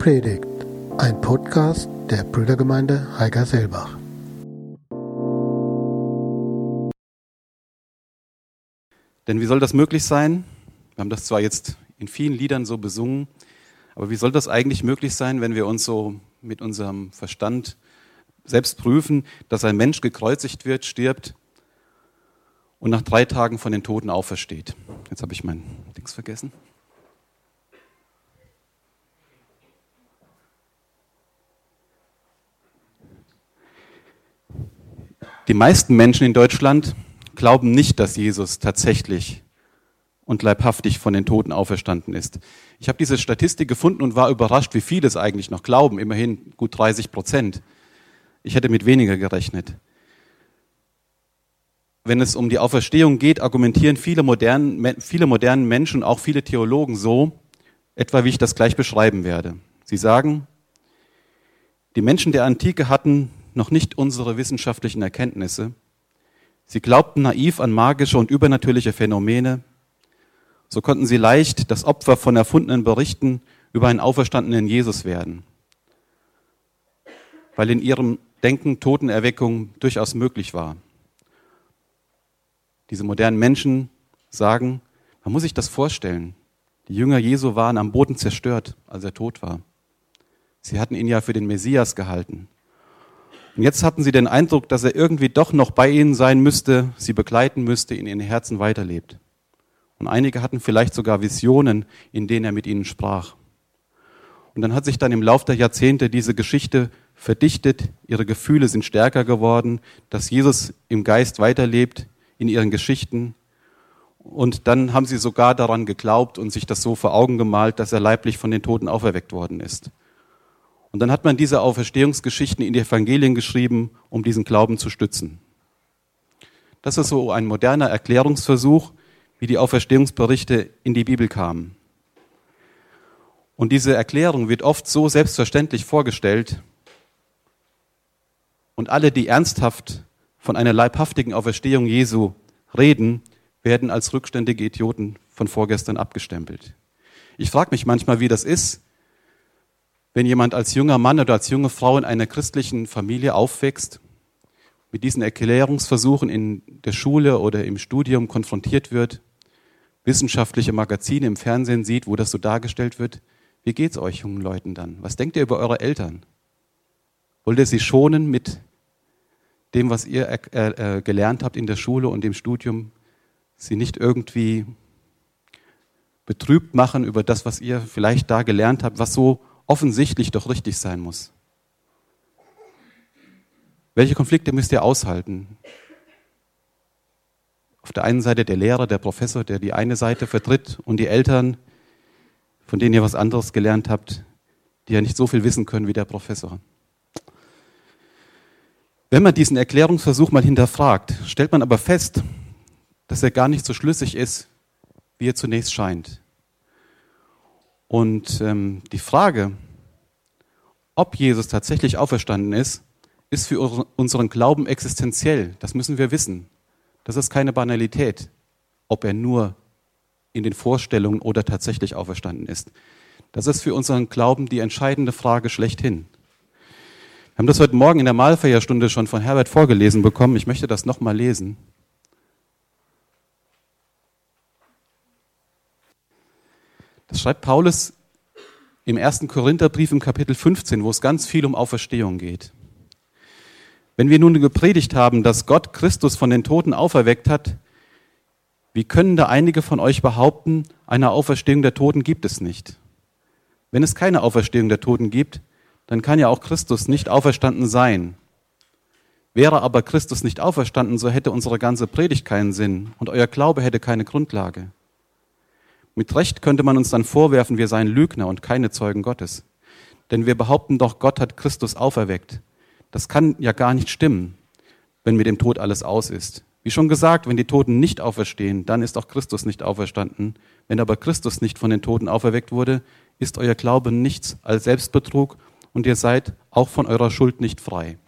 Predigt, ein Podcast der Brüdergemeinde Heiger-Selbach. Denn wie soll das möglich sein? Wir haben das zwar jetzt in vielen Liedern so besungen, aber wie soll das eigentlich möglich sein, wenn wir uns so mit unserem Verstand selbst prüfen, dass ein Mensch gekreuzigt wird, stirbt und nach drei Tagen von den Toten aufersteht? Jetzt habe ich mein Dings vergessen. Die meisten Menschen in Deutschland glauben nicht, dass Jesus tatsächlich und leibhaftig von den Toten auferstanden ist. Ich habe diese Statistik gefunden und war überrascht, wie viele es eigentlich noch glauben. Immerhin gut 30 Prozent. Ich hätte mit weniger gerechnet. Wenn es um die Auferstehung geht, argumentieren viele modernen, viele modernen Menschen, auch viele Theologen so, etwa wie ich das gleich beschreiben werde. Sie sagen, die Menschen der Antike hatten noch nicht unsere wissenschaftlichen Erkenntnisse. Sie glaubten naiv an magische und übernatürliche Phänomene. So konnten sie leicht das Opfer von erfundenen Berichten über einen auferstandenen Jesus werden, weil in ihrem Denken Totenerweckung durchaus möglich war. Diese modernen Menschen sagen, man muss sich das vorstellen. Die Jünger Jesu waren am Boden zerstört, als er tot war. Sie hatten ihn ja für den Messias gehalten. Und jetzt hatten sie den Eindruck, dass er irgendwie doch noch bei ihnen sein müsste, sie begleiten müsste, in ihren Herzen weiterlebt. Und einige hatten vielleicht sogar Visionen, in denen er mit ihnen sprach. Und dann hat sich dann im Lauf der Jahrzehnte diese Geschichte verdichtet, ihre Gefühle sind stärker geworden, dass Jesus im Geist weiterlebt in ihren Geschichten. Und dann haben sie sogar daran geglaubt und sich das so vor Augen gemalt, dass er leiblich von den Toten auferweckt worden ist. Und dann hat man diese Auferstehungsgeschichten in die Evangelien geschrieben, um diesen Glauben zu stützen. Das ist so ein moderner Erklärungsversuch, wie die Auferstehungsberichte in die Bibel kamen. Und diese Erklärung wird oft so selbstverständlich vorgestellt. Und alle, die ernsthaft von einer leibhaftigen Auferstehung Jesu reden, werden als rückständige Idioten von vorgestern abgestempelt. Ich frage mich manchmal, wie das ist, wenn jemand als junger Mann oder als junge Frau in einer christlichen Familie aufwächst, mit diesen Erklärungsversuchen in der Schule oder im Studium konfrontiert wird, wissenschaftliche Magazine im Fernsehen sieht, wo das so dargestellt wird, wie geht's euch jungen Leuten dann? Was denkt ihr über eure Eltern? Wollt ihr sie schonen mit dem, was ihr äh, äh, gelernt habt in der Schule und im Studium, sie nicht irgendwie betrübt machen über das, was ihr vielleicht da gelernt habt, was so offensichtlich doch richtig sein muss. Welche Konflikte müsst ihr aushalten? Auf der einen Seite der Lehrer, der Professor, der die eine Seite vertritt und die Eltern, von denen ihr was anderes gelernt habt, die ja nicht so viel wissen können wie der Professor. Wenn man diesen Erklärungsversuch mal hinterfragt, stellt man aber fest, dass er gar nicht so schlüssig ist, wie er zunächst scheint. Und ähm, die Frage, ob Jesus tatsächlich auferstanden ist, ist für unseren Glauben existenziell. Das müssen wir wissen. Das ist keine Banalität, ob er nur in den Vorstellungen oder tatsächlich auferstanden ist. Das ist für unseren Glauben die entscheidende Frage schlechthin. Wir haben das heute Morgen in der Mahlfeierstunde schon von Herbert vorgelesen bekommen. Ich möchte das nochmal lesen. Das schreibt Paulus im ersten Korintherbrief im Kapitel 15, wo es ganz viel um Auferstehung geht. Wenn wir nun gepredigt haben, dass Gott Christus von den Toten auferweckt hat, wie können da einige von euch behaupten, eine Auferstehung der Toten gibt es nicht? Wenn es keine Auferstehung der Toten gibt, dann kann ja auch Christus nicht auferstanden sein. Wäre aber Christus nicht auferstanden, so hätte unsere ganze Predigt keinen Sinn und euer Glaube hätte keine Grundlage. Mit Recht könnte man uns dann vorwerfen, wir seien Lügner und keine Zeugen Gottes. Denn wir behaupten doch, Gott hat Christus auferweckt. Das kann ja gar nicht stimmen, wenn mit dem Tod alles aus ist. Wie schon gesagt, wenn die Toten nicht auferstehen, dann ist auch Christus nicht auferstanden. Wenn aber Christus nicht von den Toten auferweckt wurde, ist euer Glaube nichts als Selbstbetrug und ihr seid auch von eurer Schuld nicht frei.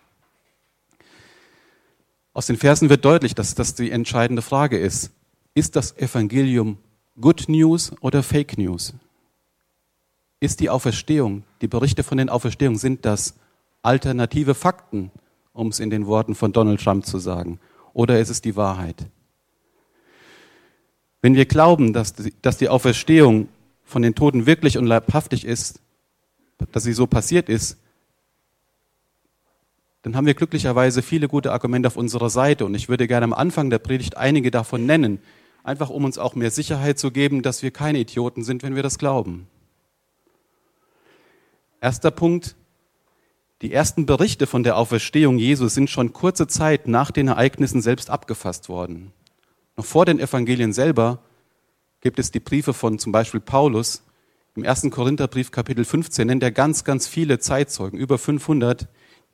Aus den Versen wird deutlich, dass das die entscheidende Frage ist. Ist das Evangelium Good News oder Fake News? ist die Auferstehung, die Berichte von den Auferstehungen, sind das alternative Fakten, um es in den Worten von Donald Trump zu sagen, oder ist es die Wahrheit? Wenn wir glauben, dass die, Auferstehung von den Toten wirklich und leibhaftig ist, dass sie so passiert ist, dann haben wir glücklicherweise viele gute Argumente auf unserer Seite. Und ich würde gerne am Anfang der Predigt einige davon nennen, einfach um uns auch mehr Sicherheit zu geben, dass wir keine Idioten sind, wenn wir das glauben. Erster Punkt. Die ersten Berichte von der Auferstehung Jesu sind schon kurze Zeit nach den Ereignissen selbst abgefasst worden. Noch vor den Evangelien selber gibt es die Briefe von zum Beispiel Paulus. Im ersten Korintherbrief Kapitel 15 nennt er ganz, ganz viele Zeitzeugen, über 500,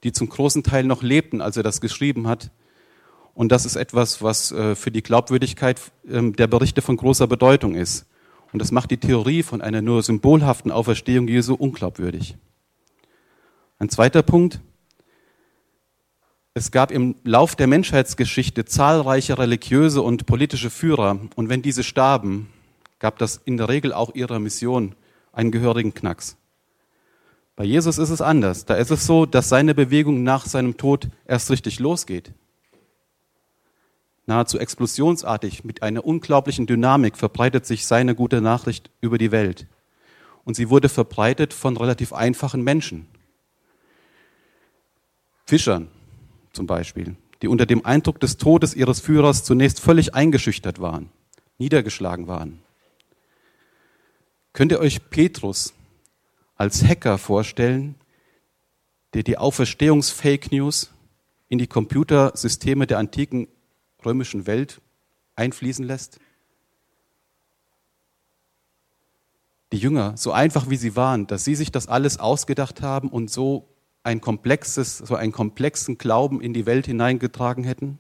die zum großen Teil noch lebten, als er das geschrieben hat. Und das ist etwas, was äh, für die Glaubwürdigkeit ähm, der Berichte von großer Bedeutung ist. Und das macht die Theorie von einer nur symbolhaften Auferstehung Jesu unglaubwürdig. Ein zweiter Punkt. Es gab im Lauf der Menschheitsgeschichte zahlreiche religiöse und politische Führer. Und wenn diese starben, gab das in der Regel auch ihrer Mission einen gehörigen Knacks. Bei Jesus ist es anders. Da ist es so, dass seine Bewegung nach seinem Tod erst richtig losgeht. Nahezu explosionsartig, mit einer unglaublichen Dynamik verbreitet sich seine gute Nachricht über die Welt. Und sie wurde verbreitet von relativ einfachen Menschen. Fischern zum Beispiel, die unter dem Eindruck des Todes ihres Führers zunächst völlig eingeschüchtert waren, niedergeschlagen waren. Könnt ihr euch Petrus, als Hacker vorstellen, der die Auferstehungsfake News in die Computersysteme der antiken römischen Welt einfließen lässt? Die Jünger, so einfach wie sie waren, dass sie sich das alles ausgedacht haben und so ein komplexes, so einen komplexen Glauben in die Welt hineingetragen hätten?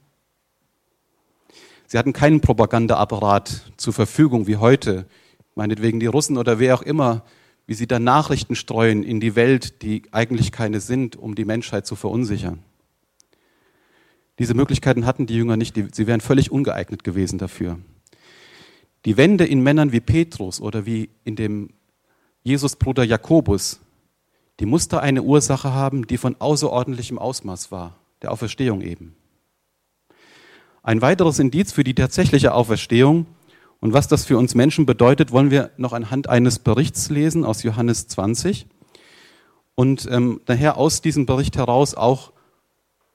Sie hatten keinen Propagandaapparat zur Verfügung wie heute, meinetwegen die Russen oder wer auch immer, wie sie da Nachrichten streuen in die Welt, die eigentlich keine sind, um die Menschheit zu verunsichern. Diese Möglichkeiten hatten die Jünger nicht, sie wären völlig ungeeignet gewesen dafür. Die Wende in Männern wie Petrus oder wie in dem Jesusbruder Jakobus, die musste eine Ursache haben, die von außerordentlichem Ausmaß war, der Auferstehung eben. Ein weiteres Indiz für die tatsächliche Auferstehung und was das für uns Menschen bedeutet, wollen wir noch anhand eines Berichts lesen aus Johannes 20 und ähm, daher aus diesem Bericht heraus auch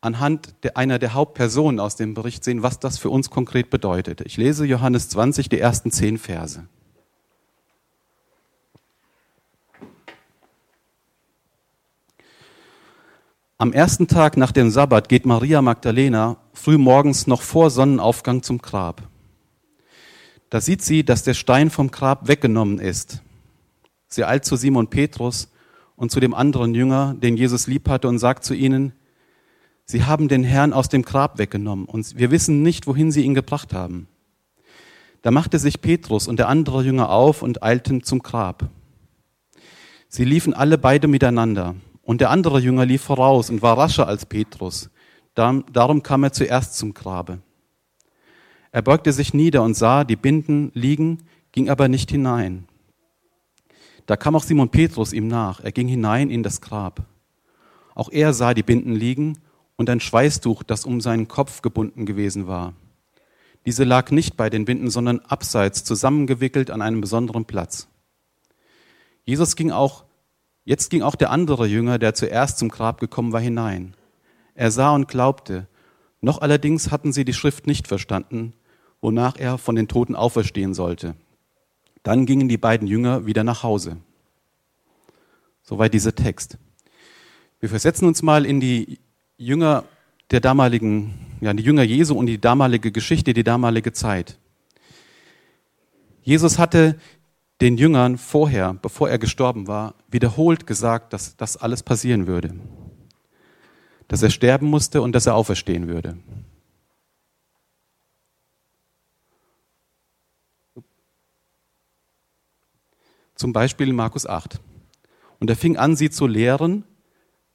anhand einer der Hauptpersonen aus dem Bericht sehen, was das für uns konkret bedeutet. Ich lese Johannes 20, die ersten zehn Verse. Am ersten Tag nach dem Sabbat geht Maria Magdalena früh morgens noch vor Sonnenaufgang zum Grab. Da sieht sie, dass der Stein vom Grab weggenommen ist. Sie eilt zu Simon Petrus und zu dem anderen Jünger, den Jesus lieb hatte, und sagt zu ihnen, Sie haben den Herrn aus dem Grab weggenommen und wir wissen nicht, wohin Sie ihn gebracht haben. Da machte sich Petrus und der andere Jünger auf und eilten zum Grab. Sie liefen alle beide miteinander und der andere Jünger lief voraus und war rascher als Petrus. Darum kam er zuerst zum Grabe. Er beugte sich nieder und sah die Binden liegen, ging aber nicht hinein. Da kam auch Simon Petrus ihm nach. Er ging hinein in das Grab. Auch er sah die Binden liegen und ein Schweißtuch, das um seinen Kopf gebunden gewesen war. Diese lag nicht bei den Binden, sondern abseits, zusammengewickelt an einem besonderen Platz. Jesus ging auch, jetzt ging auch der andere Jünger, der zuerst zum Grab gekommen war, hinein. Er sah und glaubte. Noch allerdings hatten sie die Schrift nicht verstanden, wonach er von den Toten auferstehen sollte. Dann gingen die beiden Jünger wieder nach Hause. Soweit dieser Text. Wir versetzen uns mal in die Jünger der damaligen, ja, die Jünger Jesu und die damalige Geschichte, die damalige Zeit. Jesus hatte den Jüngern vorher, bevor er gestorben war, wiederholt gesagt, dass das alles passieren würde. Dass er sterben musste und dass er auferstehen würde. Zum Beispiel in Markus 8. Und er fing an, sie zu lehren.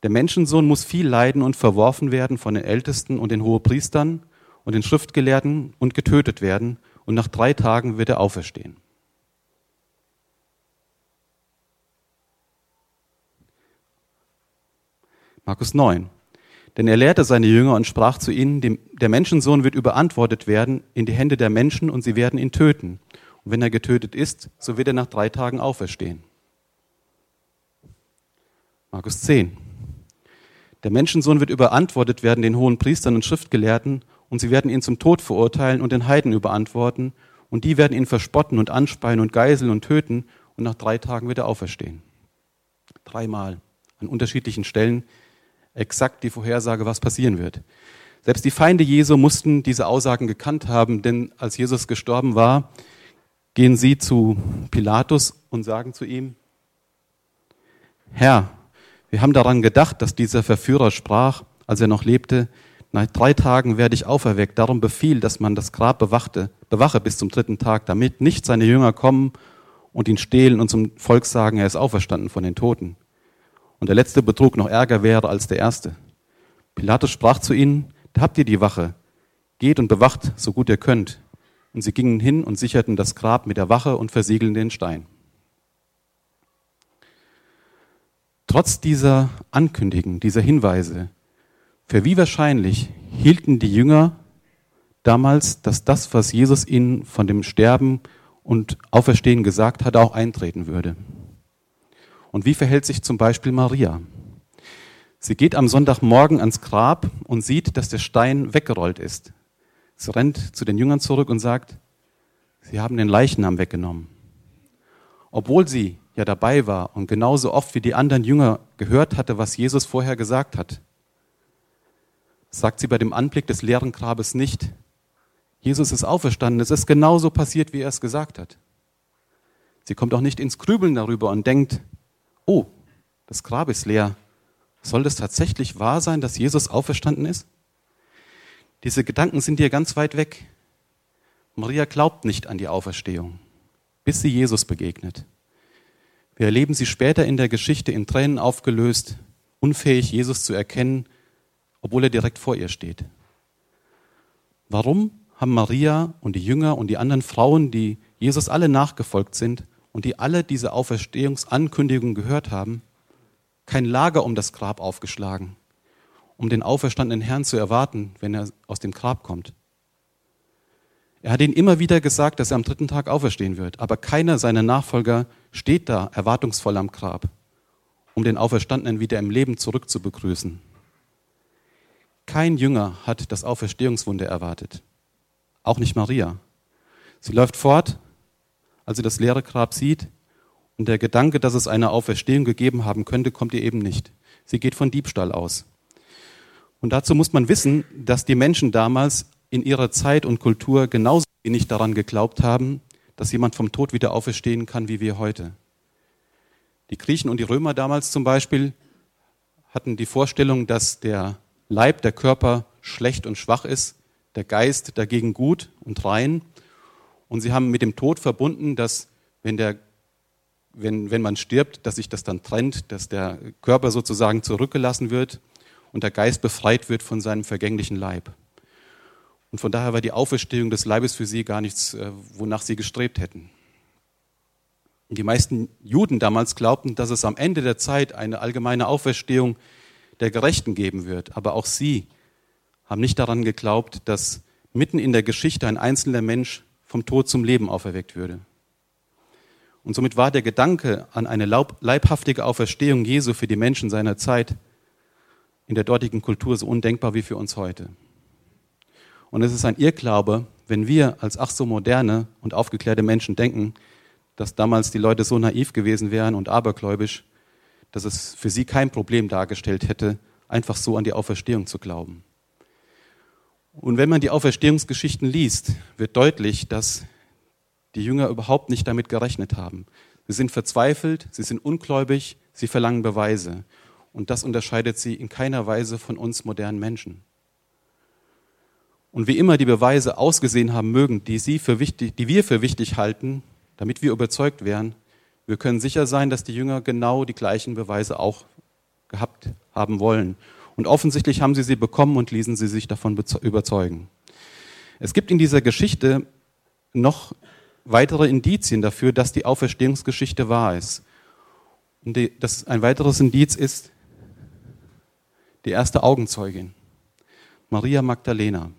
Der Menschensohn muss viel leiden und verworfen werden von den Ältesten und den Hohepriestern und den Schriftgelehrten und getötet werden, und nach drei Tagen wird er auferstehen. Markus 9. Denn er lehrte seine Jünger und sprach zu ihnen, dem, der Menschensohn wird überantwortet werden in die Hände der Menschen und sie werden ihn töten. Und wenn er getötet ist, so wird er nach drei Tagen auferstehen. Markus 10. Der Menschensohn wird überantwortet werden den hohen Priestern und Schriftgelehrten und sie werden ihn zum Tod verurteilen und den Heiden überantworten und die werden ihn verspotten und anspeien und geiseln und töten und nach drei Tagen wird er auferstehen. Dreimal an unterschiedlichen Stellen exakt die Vorhersage, was passieren wird. Selbst die Feinde Jesu mussten diese Aussagen gekannt haben, denn als Jesus gestorben war, gehen sie zu Pilatus und sagen zu ihm, Herr, wir haben daran gedacht, dass dieser Verführer sprach, als er noch lebte, nach drei Tagen werde ich auferweckt. Darum befiehl, dass man das Grab bewachte, bewache bis zum dritten Tag, damit nicht seine Jünger kommen und ihn stehlen und zum Volk sagen, er ist auferstanden von den Toten und der letzte Betrug noch ärger wäre als der erste. Pilatus sprach zu ihnen, da habt ihr die Wache, geht und bewacht, so gut ihr könnt. Und sie gingen hin und sicherten das Grab mit der Wache und versiegeln den Stein. Trotz dieser Ankündigen, dieser Hinweise, für wie wahrscheinlich hielten die Jünger damals, dass das, was Jesus ihnen von dem Sterben und Auferstehen gesagt hat, auch eintreten würde. Und wie verhält sich zum Beispiel Maria? Sie geht am Sonntagmorgen ans Grab und sieht, dass der Stein weggerollt ist. Sie rennt zu den Jüngern zurück und sagt, sie haben den Leichnam weggenommen. Obwohl sie ja dabei war und genauso oft wie die anderen Jünger gehört hatte, was Jesus vorher gesagt hat, sagt sie bei dem Anblick des leeren Grabes nicht, Jesus ist auferstanden, es ist genauso passiert, wie er es gesagt hat. Sie kommt auch nicht ins Grübeln darüber und denkt, oh, das Grab ist leer. Soll das tatsächlich wahr sein, dass Jesus auferstanden ist? Diese Gedanken sind dir ganz weit weg. Maria glaubt nicht an die Auferstehung, bis sie Jesus begegnet. Wir erleben sie später in der Geschichte in Tränen aufgelöst, unfähig, Jesus zu erkennen, obwohl er direkt vor ihr steht. Warum haben Maria und die Jünger und die anderen Frauen, die Jesus alle nachgefolgt sind, und die alle diese Auferstehungsankündigung gehört haben, kein Lager um das Grab aufgeschlagen, um den auferstandenen Herrn zu erwarten, wenn er aus dem Grab kommt. Er hat ihnen immer wieder gesagt, dass er am dritten Tag auferstehen wird, aber keiner seiner Nachfolger steht da erwartungsvoll am Grab, um den Auferstandenen wieder im Leben zurück zu begrüßen. Kein Jünger hat das Auferstehungswunder erwartet, auch nicht Maria. Sie läuft fort als sie das leere Grab sieht. Und der Gedanke, dass es eine Auferstehung gegeben haben könnte, kommt ihr eben nicht. Sie geht von Diebstahl aus. Und dazu muss man wissen, dass die Menschen damals in ihrer Zeit und Kultur genauso wenig daran geglaubt haben, dass jemand vom Tod wieder auferstehen kann wie wir heute. Die Griechen und die Römer damals zum Beispiel hatten die Vorstellung, dass der Leib, der Körper schlecht und schwach ist, der Geist dagegen gut und rein und sie haben mit dem Tod verbunden, dass wenn, der, wenn, wenn man stirbt, dass sich das dann trennt, dass der Körper sozusagen zurückgelassen wird und der Geist befreit wird von seinem vergänglichen Leib. Und von daher war die Auferstehung des Leibes für sie gar nichts, äh, wonach sie gestrebt hätten. Die meisten Juden damals glaubten, dass es am Ende der Zeit eine allgemeine Auferstehung der Gerechten geben wird. Aber auch sie haben nicht daran geglaubt, dass mitten in der Geschichte ein einzelner Mensch vom Tod zum Leben auferweckt würde. Und somit war der Gedanke an eine leibhaftige Auferstehung Jesu für die Menschen seiner Zeit in der dortigen Kultur so undenkbar wie für uns heute. Und es ist ein Irrglaube, wenn wir als ach so moderne und aufgeklärte Menschen denken, dass damals die Leute so naiv gewesen wären und abergläubisch, dass es für sie kein Problem dargestellt hätte, einfach so an die Auferstehung zu glauben. Und wenn man die Auferstehungsgeschichten liest, wird deutlich, dass die Jünger überhaupt nicht damit gerechnet haben. Sie sind verzweifelt, sie sind ungläubig, sie verlangen Beweise. Und das unterscheidet sie in keiner Weise von uns modernen Menschen. Und wie immer die Beweise ausgesehen haben mögen, die, sie für wichtig, die wir für wichtig halten, damit wir überzeugt wären, wir können sicher sein, dass die Jünger genau die gleichen Beweise auch gehabt haben wollen. Und offensichtlich haben sie sie bekommen und ließen sie sich davon überzeugen. Es gibt in dieser Geschichte noch weitere Indizien dafür, dass die Auferstehungsgeschichte wahr ist. Und das, ein weiteres Indiz ist, Die erste Augenzeugin, Maria Magdalena,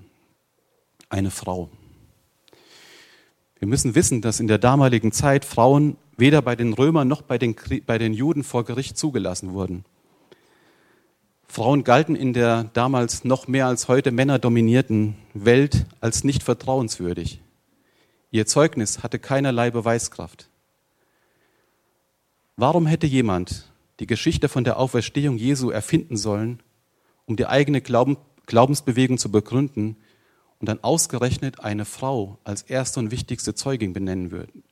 eine Frau. Wir müssen wissen, dass in der damaligen Zeit Frauen weder bei den Römern noch bei den, bei den Juden vor Gericht zugelassen wurden. Frauen galten in der damals noch mehr als heute männerdominierten Welt als nicht vertrauenswürdig. Ihr Zeugnis hatte keinerlei Beweiskraft. Warum hätte jemand die Geschichte von der Auferstehung Jesu erfinden sollen, um die eigene Glauben, Glaubensbewegung zu begründen und dann ausgerechnet eine Frau als erste und wichtigste Zeugin benennen, würden,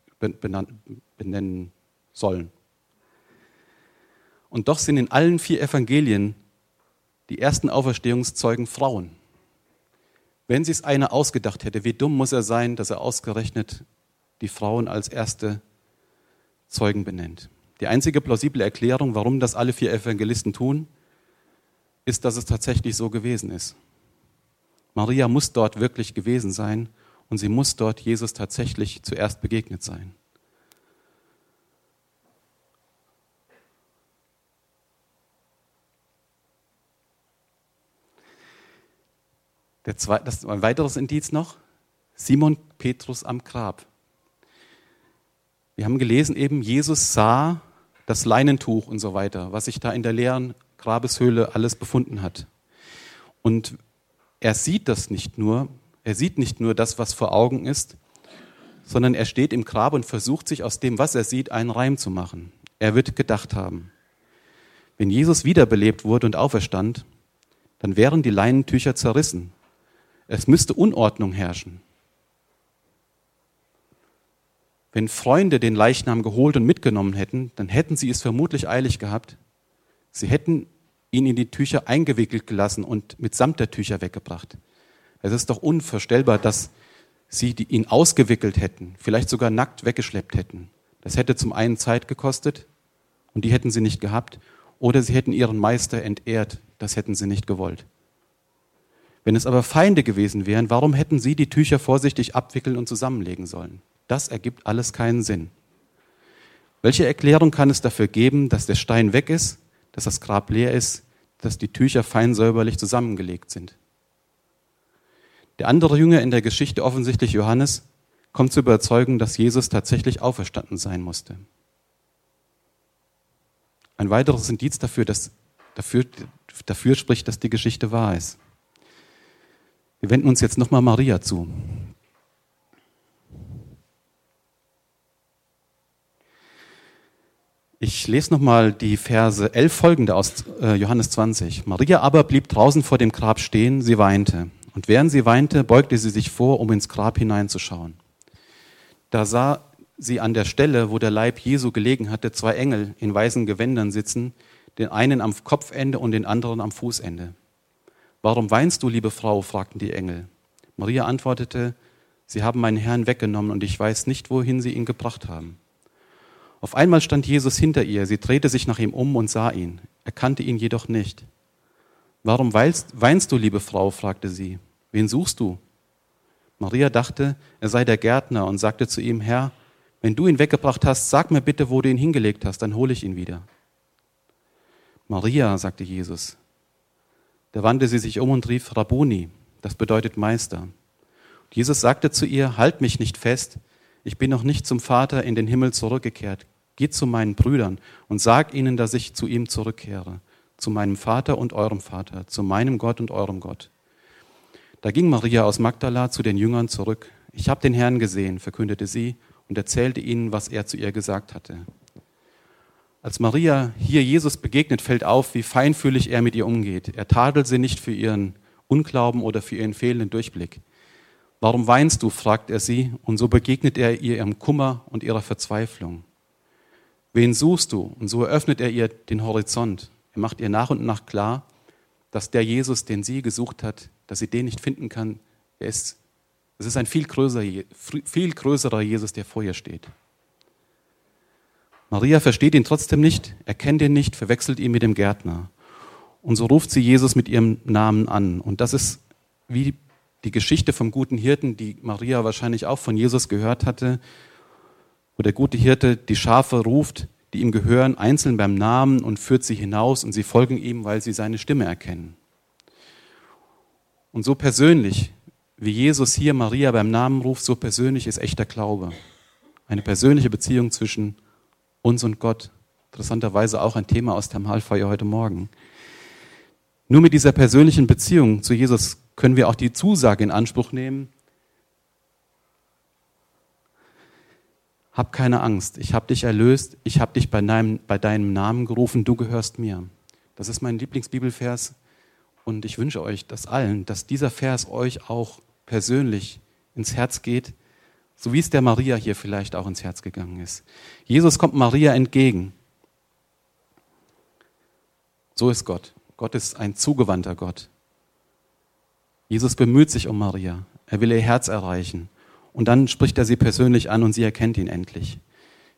benennen sollen? Und doch sind in allen vier Evangelien die ersten Auferstehungszeugen Frauen. Wenn sich einer ausgedacht hätte, wie dumm muss er sein, dass er ausgerechnet die Frauen als erste Zeugen benennt. Die einzige plausible Erklärung, warum das alle vier Evangelisten tun, ist, dass es tatsächlich so gewesen ist. Maria muss dort wirklich gewesen sein und sie muss dort Jesus tatsächlich zuerst begegnet sein. Zweite, das ein weiteres Indiz noch, Simon Petrus am Grab. Wir haben gelesen eben, Jesus sah das Leinentuch und so weiter, was sich da in der leeren Grabeshöhle alles befunden hat. Und er sieht das nicht nur, er sieht nicht nur das, was vor Augen ist, sondern er steht im Grab und versucht sich aus dem, was er sieht, einen Reim zu machen. Er wird gedacht haben. Wenn Jesus wiederbelebt wurde und auferstand, dann wären die Leinentücher zerrissen es müsste Unordnung herrschen. Wenn Freunde den Leichnam geholt und mitgenommen hätten, dann hätten sie es vermutlich eilig gehabt. Sie hätten ihn in die Tücher eingewickelt gelassen und mitsamt der Tücher weggebracht. Es ist doch unvorstellbar, dass sie ihn ausgewickelt hätten, vielleicht sogar nackt weggeschleppt hätten. Das hätte zum einen Zeit gekostet und die hätten sie nicht gehabt, oder sie hätten ihren Meister entehrt, das hätten sie nicht gewollt. Wenn es aber Feinde gewesen wären, warum hätten sie die Tücher vorsichtig abwickeln und zusammenlegen sollen? Das ergibt alles keinen Sinn. Welche Erklärung kann es dafür geben, dass der Stein weg ist, dass das Grab leer ist, dass die Tücher fein säuberlich zusammengelegt sind? Der andere Jünger in der Geschichte, offensichtlich Johannes, kommt zur Überzeugung, dass Jesus tatsächlich auferstanden sein musste. Ein weiteres Indiz dafür, dass, dafür, dafür spricht, dass die Geschichte wahr ist. Wir wenden uns jetzt nochmal Maria zu. Ich lese nochmal die Verse 11 folgende aus äh, Johannes 20. Maria aber blieb draußen vor dem Grab stehen, sie weinte. Und während sie weinte, beugte sie sich vor, um ins Grab hineinzuschauen. Da sah sie an der Stelle, wo der Leib Jesu gelegen hatte, zwei Engel in weißen Gewändern sitzen, den einen am Kopfende und den anderen am Fußende. Warum weinst du, liebe Frau? fragten die Engel. Maria antwortete, Sie haben meinen Herrn weggenommen und ich weiß nicht, wohin Sie ihn gebracht haben. Auf einmal stand Jesus hinter ihr, sie drehte sich nach ihm um und sah ihn, erkannte ihn jedoch nicht. Warum weinst, weinst du, liebe Frau? fragte sie. Wen suchst du? Maria dachte, er sei der Gärtner und sagte zu ihm, Herr, wenn du ihn weggebracht hast, sag mir bitte, wo du ihn hingelegt hast, dann hole ich ihn wieder. Maria, sagte Jesus. Da wandte sie sich um und rief Rabuni, das bedeutet Meister. Und Jesus sagte zu ihr, halt mich nicht fest, ich bin noch nicht zum Vater in den Himmel zurückgekehrt. Geh zu meinen Brüdern und sag ihnen, dass ich zu ihm zurückkehre, zu meinem Vater und eurem Vater, zu meinem Gott und eurem Gott. Da ging Maria aus Magdala zu den Jüngern zurück. Ich habe den Herrn gesehen, verkündete sie und erzählte ihnen, was er zu ihr gesagt hatte. Als Maria hier Jesus begegnet, fällt auf, wie feinfühlig er mit ihr umgeht. Er tadelt sie nicht für ihren Unglauben oder für ihren fehlenden Durchblick. Warum weinst du? fragt er sie, und so begegnet er ihr ihrem Kummer und ihrer Verzweiflung. Wen suchst du? Und so eröffnet er ihr den Horizont. Er macht ihr nach und nach klar, dass der Jesus, den sie gesucht hat, dass sie den nicht finden kann, er ist, es ist ein viel größerer, viel größerer Jesus, der vor ihr steht. Maria versteht ihn trotzdem nicht, erkennt ihn nicht, verwechselt ihn mit dem Gärtner. Und so ruft sie Jesus mit ihrem Namen an. Und das ist wie die Geschichte vom guten Hirten, die Maria wahrscheinlich auch von Jesus gehört hatte, wo der gute Hirte die Schafe ruft, die ihm gehören, einzeln beim Namen und führt sie hinaus und sie folgen ihm, weil sie seine Stimme erkennen. Und so persönlich, wie Jesus hier Maria beim Namen ruft, so persönlich ist echter Glaube. Eine persönliche Beziehung zwischen uns und Gott. Interessanterweise auch ein Thema aus der heute Morgen. Nur mit dieser persönlichen Beziehung zu Jesus können wir auch die Zusage in Anspruch nehmen, Hab keine Angst, ich habe dich erlöst, ich habe dich bei deinem, bei deinem Namen gerufen, du gehörst mir. Das ist mein Lieblingsbibelvers und ich wünsche euch das allen, dass dieser Vers euch auch persönlich ins Herz geht, so wie es der Maria hier vielleicht auch ins Herz gegangen ist. Jesus kommt Maria entgegen. So ist Gott. Gott ist ein zugewandter Gott. Jesus bemüht sich um Maria. Er will ihr Herz erreichen. Und dann spricht er sie persönlich an und sie erkennt ihn endlich.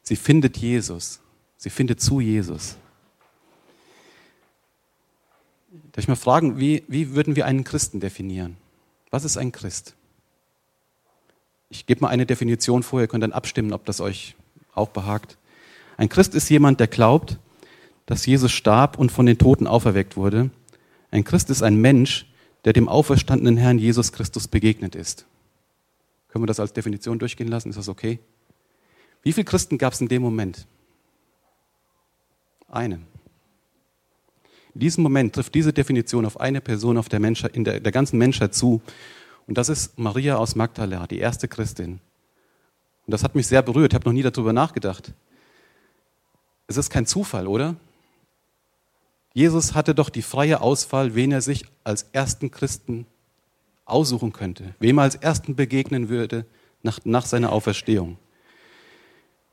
Sie findet Jesus. Sie findet zu Jesus. Darf ich mal fragen, wie, wie würden wir einen Christen definieren? Was ist ein Christ? Ich gebe mal eine Definition vor, ihr könnt dann abstimmen, ob das euch auch behagt. Ein Christ ist jemand, der glaubt, dass Jesus starb und von den Toten auferweckt wurde. Ein Christ ist ein Mensch, der dem auferstandenen Herrn Jesus Christus begegnet ist. Können wir das als Definition durchgehen lassen? Ist das okay? Wie viele Christen gab es in dem Moment? Einen. In diesem Moment trifft diese Definition auf eine Person auf der, Menschheit, in der, der ganzen Menschheit zu. Und das ist Maria aus Magdala, die erste Christin. Und das hat mich sehr berührt. Ich habe noch nie darüber nachgedacht. Es ist kein Zufall, oder? Jesus hatte doch die freie Auswahl, wen er sich als ersten Christen aussuchen könnte, wem er als ersten begegnen würde nach, nach seiner Auferstehung.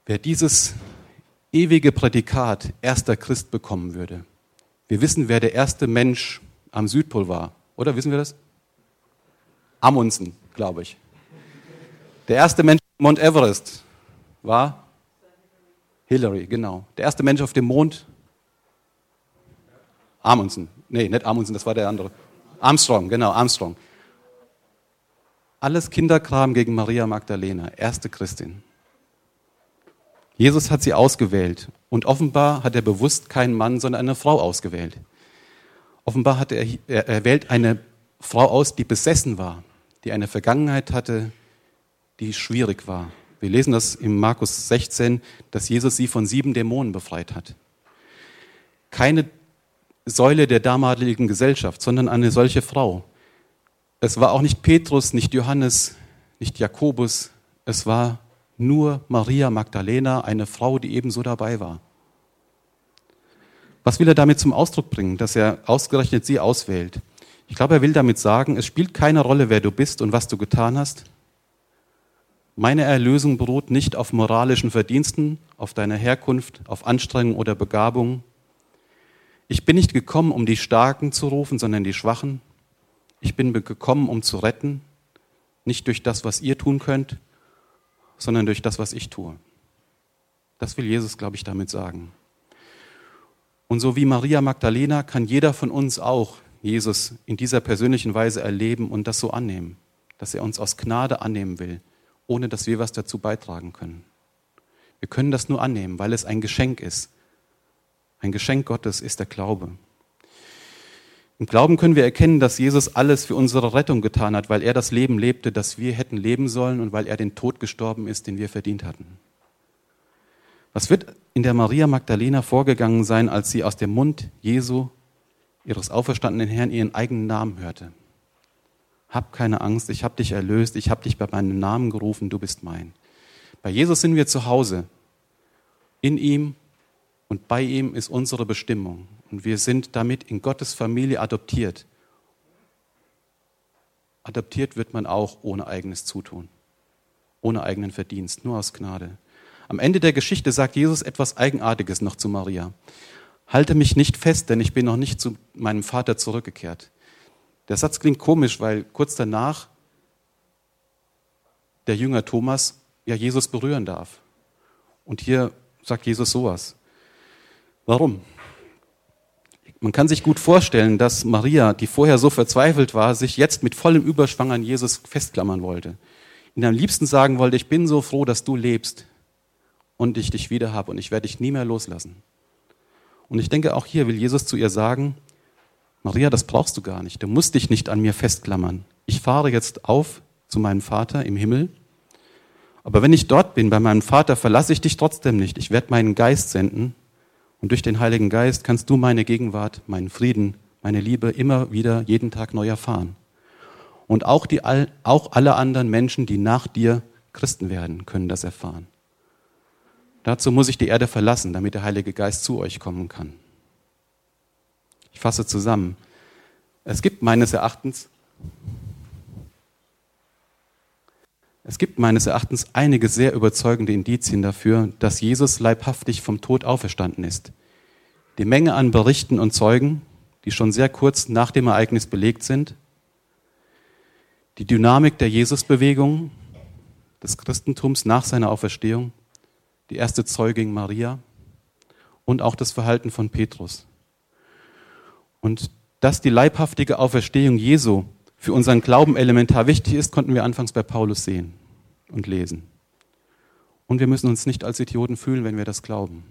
Wer dieses ewige Prädikat erster Christ bekommen würde. Wir wissen, wer der erste Mensch am Südpol war, oder wissen wir das? Amundsen, glaube ich. Der erste Mensch auf Mount Everest war Hillary, genau. Der erste Mensch auf dem Mond Amundsen. Nee, nicht Amundsen, das war der andere. Armstrong, genau, Armstrong. Alles Kinderkram gegen Maria Magdalena, erste Christin. Jesus hat sie ausgewählt und offenbar hat er bewusst keinen Mann, sondern eine Frau ausgewählt. Offenbar hat er, er, wählt eine Frau aus, die besessen war, die eine Vergangenheit hatte, die schwierig war. Wir lesen das im Markus 16, dass Jesus sie von sieben Dämonen befreit hat. Keine Säule der damaligen Gesellschaft, sondern eine solche Frau, es war auch nicht Petrus, nicht Johannes, nicht Jakobus, es war nur Maria Magdalena, eine Frau, die ebenso dabei war. Was will er damit zum Ausdruck bringen, dass er ausgerechnet sie auswählt? Ich glaube, er will damit sagen, es spielt keine Rolle, wer du bist und was du getan hast. Meine Erlösung beruht nicht auf moralischen Verdiensten, auf deiner Herkunft, auf Anstrengung oder Begabung. Ich bin nicht gekommen, um die Starken zu rufen, sondern die Schwachen. Ich bin gekommen, um zu retten, nicht durch das, was ihr tun könnt, sondern durch das, was ich tue. Das will Jesus, glaube ich, damit sagen. Und so wie Maria Magdalena kann jeder von uns auch Jesus in dieser persönlichen Weise erleben und das so annehmen, dass er uns aus Gnade annehmen will, ohne dass wir was dazu beitragen können. Wir können das nur annehmen, weil es ein Geschenk ist. Ein Geschenk Gottes ist der Glaube. Im Glauben können wir erkennen, dass Jesus alles für unsere Rettung getan hat, weil er das Leben lebte, das wir hätten leben sollen und weil er den Tod gestorben ist, den wir verdient hatten. Was wird in der Maria Magdalena vorgegangen sein, als sie aus dem Mund Jesu, ihres auferstandenen Herrn, ihren eigenen Namen hörte? Hab keine Angst, ich habe dich erlöst, ich habe dich bei meinem Namen gerufen, du bist mein. Bei Jesus sind wir zu Hause. In ihm und bei ihm ist unsere Bestimmung. Und wir sind damit in Gottes Familie adoptiert. Adoptiert wird man auch ohne eigenes Zutun, ohne eigenen Verdienst, nur aus Gnade. Am Ende der Geschichte sagt Jesus etwas Eigenartiges noch zu Maria. Halte mich nicht fest, denn ich bin noch nicht zu meinem Vater zurückgekehrt. Der Satz klingt komisch, weil kurz danach der Jünger Thomas ja Jesus berühren darf. Und hier sagt Jesus sowas. Warum? Man kann sich gut vorstellen, dass Maria, die vorher so verzweifelt war, sich jetzt mit vollem Überschwang an Jesus festklammern wollte. Ihn am liebsten sagen wollte, ich bin so froh, dass du lebst. und ich dich wieder habe und ich werde dich nie mehr loslassen. Und ich denke, auch hier will Jesus zu ihr sagen, Maria, das brauchst du gar nicht. Du musst dich nicht an mir festklammern. Ich fahre jetzt auf zu meinem Vater im Himmel. Aber wenn ich dort bin, bei meinem Vater, verlasse ich dich trotzdem nicht. Ich werde meinen Geist senden. Und durch den Heiligen Geist kannst du meine Gegenwart, meinen Frieden, meine Liebe immer wieder jeden Tag neu erfahren. Und auch, die, auch alle anderen Menschen, die nach dir Christen werden, können das erfahren. Dazu muss ich die Erde verlassen, damit der Heilige Geist zu euch kommen kann. Ich fasse zusammen. Es gibt meines Erachtens es gibt meines Erachtens einige sehr überzeugende Indizien dafür, dass Jesus leibhaftig vom Tod auferstanden ist. Die Menge an Berichten und Zeugen, die schon sehr kurz nach dem Ereignis belegt sind, die Dynamik der Jesusbewegung, des Christentums nach seiner Auferstehung, die erste Zeugin Maria und auch das Verhalten von Petrus. Und dass die leibhaftige Auferstehung Jesu für unseren Glauben elementar wichtig ist, konnten wir anfangs bei Paulus sehen und lesen. Und wir müssen uns nicht als Idioten fühlen, wenn wir das glauben.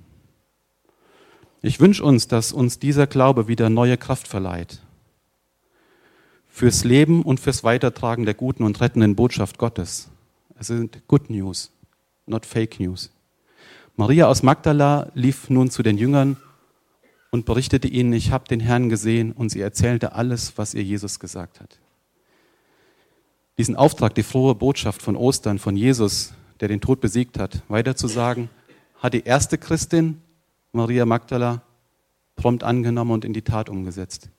Ich wünsche uns, dass uns dieser Glaube wieder neue Kraft verleiht. Fürs Leben und fürs Weitertragen der guten und rettenden Botschaft Gottes. Es sind Good News, not Fake News. Maria aus Magdala lief nun zu den Jüngern und berichtete ihnen, ich habe den Herrn gesehen und sie erzählte alles, was ihr Jesus gesagt hat. Diesen Auftrag, die frohe Botschaft von Ostern, von Jesus, der den Tod besiegt hat, weiterzusagen, hat die erste Christin, Maria Magdala, prompt angenommen und in die Tat umgesetzt.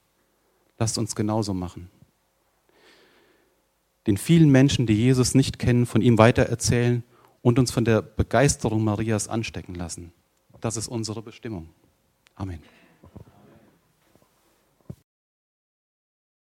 Lasst uns genauso machen. Den vielen Menschen, die Jesus nicht kennen, von ihm weitererzählen und uns von der Begeisterung Marias anstecken lassen. Das ist unsere Bestimmung. Amen.